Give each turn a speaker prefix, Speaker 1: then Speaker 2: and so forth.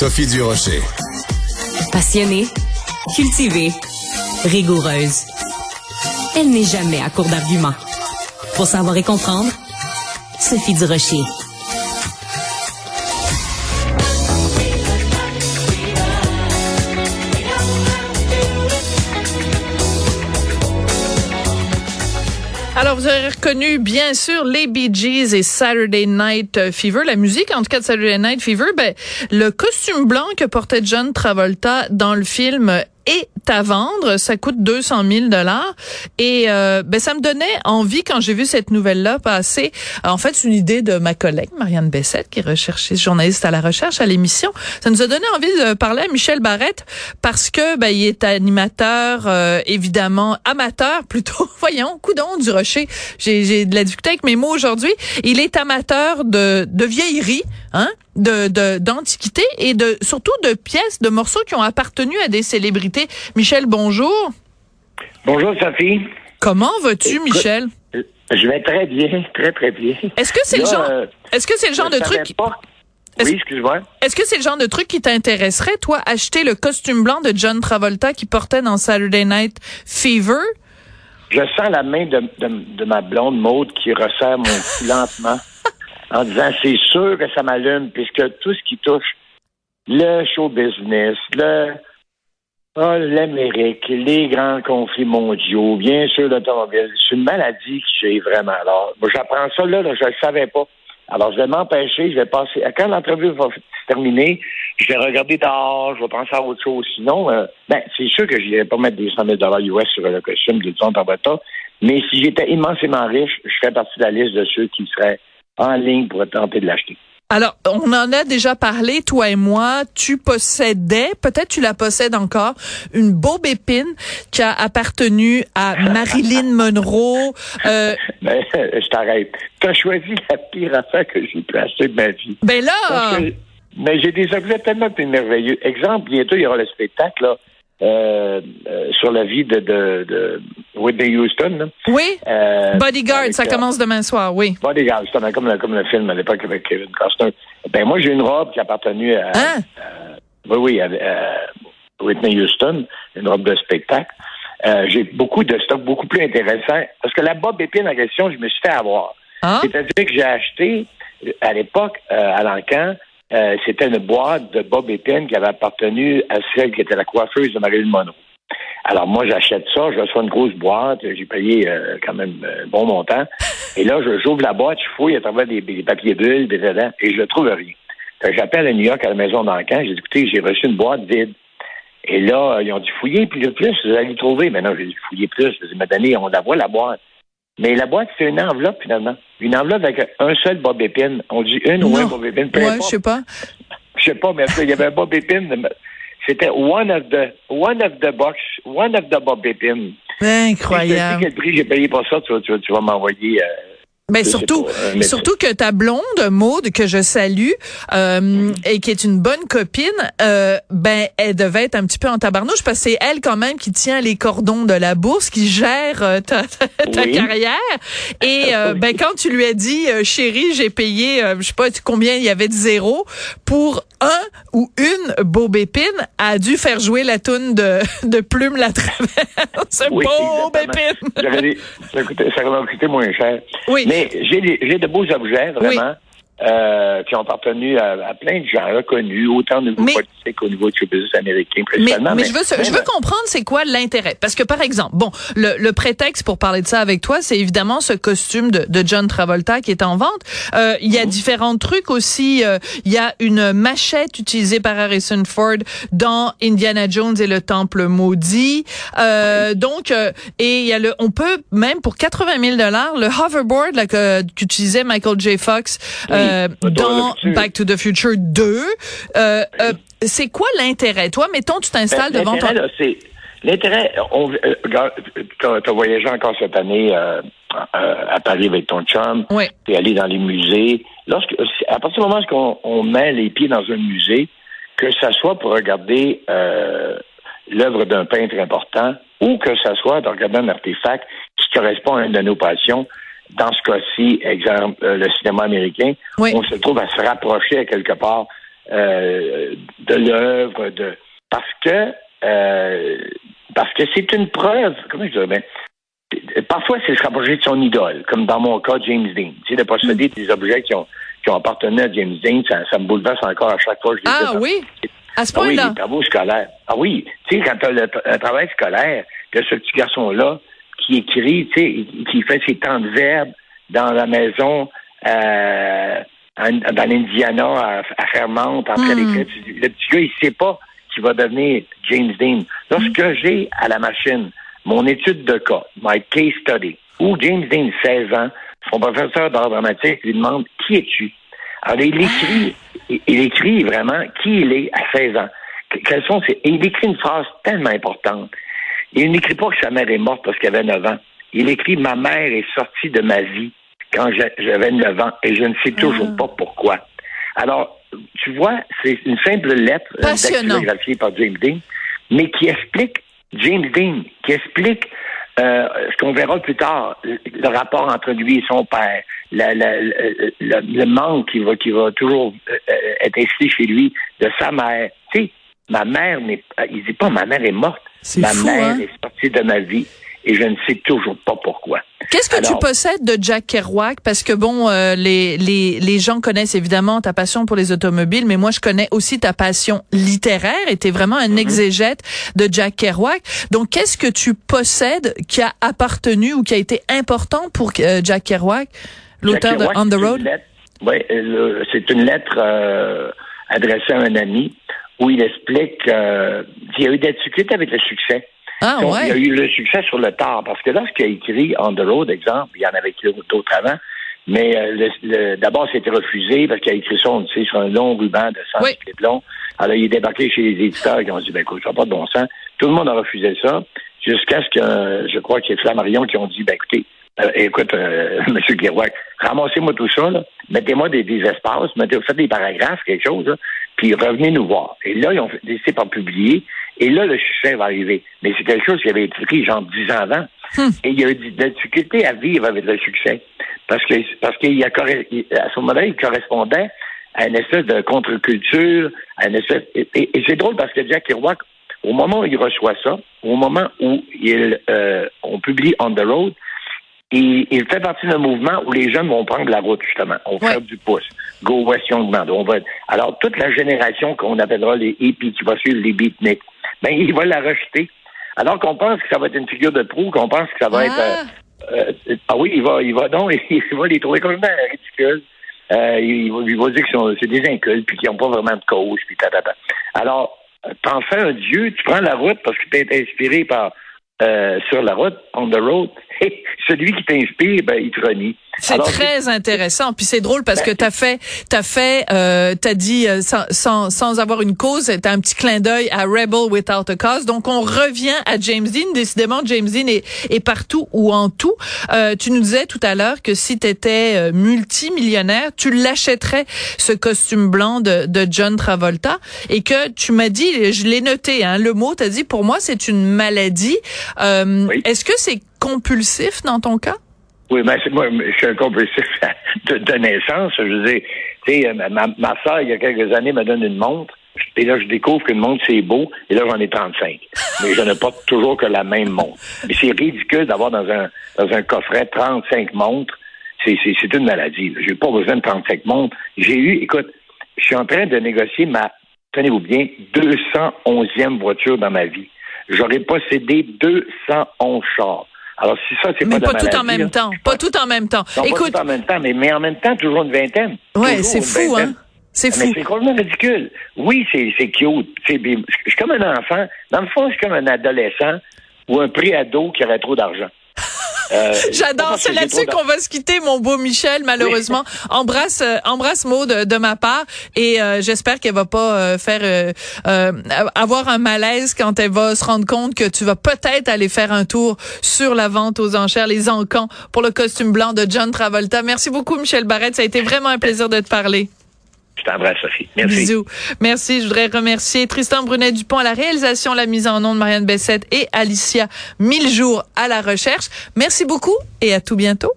Speaker 1: Sophie Durocher.
Speaker 2: Passionnée, cultivée, rigoureuse. Elle n'est jamais à court d'arguments. Pour savoir et comprendre, Sophie Durocher.
Speaker 3: Alors, vous avez reconnu, bien sûr, les Bee Gees et Saturday Night Fever. La musique, en tout cas, de Saturday Night Fever, ben, le costume blanc que portait John Travolta dans le film est à vendre. Ça coûte 200 000 dollars. Et euh, ben, ça me donnait envie, quand j'ai vu cette nouvelle-là passer, en fait, c'est une idée de ma collègue, Marianne Bessette, qui est journaliste à la recherche à l'émission. Ça nous a donné envie de parler à Michel Barrette parce que ben, il est animateur, euh, évidemment, amateur plutôt, voyons, coudon du rocher. J'ai de la difficulté avec mes mots aujourd'hui. Il est amateur de, de vieillerie, hein, de d'antiquité et de surtout de pièces, de morceaux qui ont appartenu à des célébrités. Michel, bonjour.
Speaker 4: Bonjour Sophie.
Speaker 3: Comment vas-tu, Michel?
Speaker 4: Je vais très bien, très très bien.
Speaker 3: Est-ce que c'est le genre euh, Est-ce que c'est le genre de truc
Speaker 4: Oui, excuse-moi.
Speaker 3: Est-ce que c'est le genre de truc qui t'intéresserait, toi, acheter le costume blanc de John Travolta qui portait dans Saturday Night Fever?
Speaker 4: Je sens la main de, de, ma blonde Maude qui resserre mon cou lentement en disant c'est sûr que ça m'allume puisque tout ce qui touche le show business, le oh, l'Amérique, les grands conflits mondiaux, bien sûr l'automobile, c'est une maladie que j'ai vraiment. Alors, j'apprends ça là, je ne savais pas. Alors, je vais m'empêcher, je vais passer. Quand l'entrevue va se terminer, je vais regarder dehors, je vais penser à autre chose. Sinon, euh, ben, c'est sûr que je n'irai pas mettre des 100 000 US sur le costume de John Travolta. Mais si j'étais immensément riche, je ferais partie de la liste de ceux qui seraient en ligne pour tenter de l'acheter.
Speaker 3: Alors, on en a déjà parlé, toi et moi. Tu possédais, peut-être tu la possèdes encore, une Bob épine qui a appartenu à Marilyn Monroe.
Speaker 4: Euh... Ben, je t'arrête. Tu as choisi la pire affaire que j'ai pu acheter de ma vie.
Speaker 3: Ben là...
Speaker 4: mais j'ai des objets tellement merveilleux. Exemple, bientôt, il y aura le spectacle, là. Euh, euh, sur la vie de, de, de Whitney Houston.
Speaker 3: Oui. Euh, Bodyguard, ça commence demain soir, oui.
Speaker 4: Bodyguard, c'est comme, comme le film à l'époque avec Kevin Costner. Ben moi, j'ai une robe qui appartenait à, hein? oui, oui, à, Whitney Houston, une robe de spectacle. j'ai beaucoup de stocks beaucoup plus intéressants parce que la bob épine en question, je me suis fait avoir. Ah? C'est-à-dire que j'ai acheté à l'époque à l'encan euh, c'était une boîte de Bob Epine qui avait appartenu à celle qui était la coiffeuse de Marilyn Monroe. Alors moi, j'achète ça, je reçois une grosse boîte, j'ai payé euh, quand même un bon montant. Et là, j'ouvre la boîte, je fouille à travers des, papiers bulles, des dedans, et je ne trouve rien. J'appelle à New York à la maison d'encan, j'ai dit écoutez, j'ai reçu une boîte vide. Et là, ils ont dit fouiller plus, plus, vous allez trouver. Mais non, j'ai dit fouiller plus. Je dit, donné, on la voit la boîte. Mais la boîte, c'est une enveloppe, finalement. Une enveloppe avec un seul Bob Épine. On dit une ou un Bob Épine.
Speaker 3: Ouais, je sais pas.
Speaker 4: Je sais pas, mais il y avait un Bob Épine. C'était one of the, one of the box, one of the Bob Épine.
Speaker 3: Incroyable.
Speaker 4: Si quel prix j'ai payé pour ça, tu, tu, tu vas m'envoyer. Euh,
Speaker 3: mais surtout, euh, surtout que ta blonde, Maude, que je salue, euh, et qui est une bonne copine, euh, ben, elle devait être un petit peu en tabarnouche parce que c'est elle quand même qui tient les cordons de la bourse, qui gère euh, ta, ta, carrière. Et ben, quand tu lui as dit, chérie, j'ai payé, je sais pas combien il y avait de zéro pour un ou une Bob Épine, a dû faire jouer la toune de, de Plume la traverse.
Speaker 4: Oui,
Speaker 3: Bob Épine.
Speaker 4: Ça aurait coûté moins cher.
Speaker 3: Oui
Speaker 4: j'ai de beaux objets, vraiment. Euh, qui ont appartenu à, plein de gens reconnus, autant au niveau politique qu'au niveau du business américain,
Speaker 3: principalement. Mais, je veux, je veux comprendre c'est quoi l'intérêt. Parce que, par exemple, bon, le, le, prétexte pour parler de ça avec toi, c'est évidemment ce costume de, de, John Travolta qui est en vente. Euh, il y a mhm. différents trucs aussi. Euh, il y a une machette utilisée par Harrison Ford dans Indiana Jones et le Temple maudit. Euh, donc, euh, et il y a le, on peut même pour 80 000 dollars, le hoverboard qu'utilisait Michael J. Fox. Euh, dans Back to the Future 2. Euh, euh, c'est quoi l'intérêt? Toi, mettons, tu t'installes ben, devant ton...
Speaker 4: L'intérêt, on, tu as voyagé encore cette année à Paris avec ton chum,
Speaker 3: oui.
Speaker 4: tu es allé dans les musées. Lorsque, à partir du moment où on, met les pieds dans un musée, que ça soit pour regarder l'œuvre d'un peintre important ou que ça soit de regarder un artefact qui correspond à une de nos passions, dans ce cas-ci, exemple, euh, le cinéma américain, on se trouve à se rapprocher à quelque part euh, de l'œuvre, de parce que euh, parce que c'est une preuve, comment je dirais parfois c'est se rapprocher de son idole, comme dans mon cas James Dean. Tu sais, de posséder mm. des objets qui ont qui ont appartenu à James Dean, ça, me bouleverse encore à chaque fois que je
Speaker 3: les Ah oui? À ce point-là?
Speaker 4: Ah oui, les travaux scolaires. Ah oui, tu sais, quand tu as le, travail scolaire, que ce petit garçon-là qui écrit, tu sais, qui fait ses temps de verbe dans la maison euh, dans l'Indiana, à, à, Fairmont, après hmm. Le petit gars, il sait pas qu'il va devenir James Dean. Lorsque j'ai à la machine mon étude de cas, my case study, où James Dean, 16 ans, son professeur d'art dramatique lui demande Qui es-tu? Alors, il écrit, il écrit vraiment qui il est à 16 ans. Quels sont ses... Et il écrit une phrase tellement importante. Il n'écrit pas que sa mère est morte parce qu'elle avait 9 ans. Il écrit Ma mère est sortie de ma vie quand j'avais 9 ans et je ne sais toujours ah. pas pourquoi. Alors, tu vois, c'est une simple lettre euh,
Speaker 3: dactylographiée
Speaker 4: par James Dean, mais qui explique James Dean, qui explique euh, ce qu'on verra plus tard, le rapport entre lui et son père, le, manque qui va, qui va toujours euh, être ici chez lui de sa mère. Tu sais, ma mère n'est il dit pas ma mère est morte. Ma mère hein? est sortie de ma vie et je ne sais toujours pas pourquoi.
Speaker 3: Qu'est-ce que tu possèdes de Jack Kerouac? Parce que bon, euh, les, les, les gens connaissent évidemment ta passion pour les automobiles, mais moi je connais aussi ta passion littéraire et tu es vraiment un mhm. exégète de Jack Kerouac. Donc qu'est-ce que tu possèdes qui a appartenu ou qui a été important pour euh, Jack Kerouac, l'auteur de On the Road?
Speaker 4: Oui, c'est une lettre euh, adressée à un ami où il explique qu'il y a eu des difficultés avec le succès.
Speaker 3: Ah,
Speaker 4: ouais. Il a eu le succès sur le tard, parce que lorsqu'il a écrit On the Road, exemple, il y en avait écrit d'autres avant, mais euh, d'abord, c'était refusé parce qu'il a écrit ça, on sait, sur un long ruban de 100 oui. long. Alors, il est débarqué chez les éditeurs qui ont dit, ben écoute, ça n'a pas de bon sens. Tout le monde a refusé ça, jusqu'à ce que, je crois qu'il y ait Flammarion qui ont dit, ben écoutez, euh, écoute, euh, M. Kerouac, ramassez-moi tout ça, mettez-moi des, des, espaces, mettez, faites des paragraphes, quelque chose, puis revenez nous voir. Et là, ils ont décidé par publier, et là, le succès va arriver. Mais c'est quelque chose qui avait été écrit genre dix ans avant. Hmm. Et il y a eu de la difficulté à vivre avec le succès. Parce que parce qu'il a à ce moment-là, il correspondait à une espèce de contre-culture, à une espèce et, c'est drôle parce que Jack Kerouac, au moment où il reçoit ça, au moment où il euh, on publie On the Road, il, il fait partie d'un mouvement où les jeunes vont prendre la route, justement. On va faire du pouce. Go West Young On va... Alors, toute la génération qu'on appellera les hippies, qui va suivre les beatniks, ben, il va la rejeter. Alors qu'on pense que ça va être une figure de proue, qu'on pense que ça va être... Euh, euh, ah oui, il va, il va donc, il va les trouver complètement ridicules. Euh, il, va, il va dire que c'est des incultes, puis qu'ils n'ont pas vraiment de cause, puis tatata. Alors, t'en fais un dieu, tu prends la route parce que tu es inspiré par euh, sur la route, on the road, celui qui t'inspire, ben, il te renie.
Speaker 3: C'est très intéressant. Puis c'est drôle parce ben, que t'as fait, t'as fait, euh, t'as dit euh, sans, sans, sans, avoir une cause, t'as un petit clin d'œil à Rebel Without a Cause. Donc on revient à James Dean. Décidément, James Dean est, est partout ou en tout. Euh, tu nous disais tout à l'heure que si t'étais euh, multimillionnaire, tu l'achèterais ce costume blanc de, de John Travolta et que tu m'as dit, je l'ai noté, hein, le mot, t'as dit pour moi c'est une maladie. Euh, Est-ce que c'est compulsif dans ton cas?
Speaker 4: Oui, mais moi, je suis un compulsif de, naissance. Je veux dire, tu sais, ma, ma soeur, il y a quelques années, me donne une montre. Et là, je découvre qu'une montre, c'est beau. Et là, j'en ai 35. Mais je ne porte toujours que la même montre. Mais c'est ridicule d'avoir dans un, dans un coffret 35 montres. C'est, c'est, une maladie. J'ai pas besoin de 35 montres. J'ai eu, écoute, je suis en train de négocier ma, tenez-vous bien, 211e voiture dans ma vie. J'aurais possédé 211 chars. Alors, si ça, c'est pas
Speaker 3: Mais pas tout en même temps. Pas tout en même temps.
Speaker 4: Écoute. Pas tout en même temps, mais, mais en même temps, toujours une vingtaine.
Speaker 3: Ouais, c'est fou, hein? C'est fou.
Speaker 4: C'est complètement ridicule. Oui, c'est cute. Je suis comme un enfant. Dans le fond, je suis comme un adolescent ou un préado qui aurait trop d'argent.
Speaker 3: Euh, J'adore. C'est là-dessus qu'on va se quitter, mon beau Michel. Malheureusement, embrasse, euh, embrasse Maud de, ma part et euh, j'espère qu'elle va pas faire avoir un malaise quand elle va se rendre compte que tu vas peut-être aller faire un tour sur la vente aux enchères, les encans pour le costume blanc de John Travolta. Merci beaucoup, Michel Barrette. Ça a été vraiment un plaisir de te parler.
Speaker 4: Je t'embrasse, Sophie. Merci.
Speaker 3: Bisous. Merci. Je voudrais remercier Tristan Brunet-Dupont à la réalisation, la mise en onde, Marianne Bessette et Alicia Mille jours à la recherche. Merci beaucoup et à tout bientôt.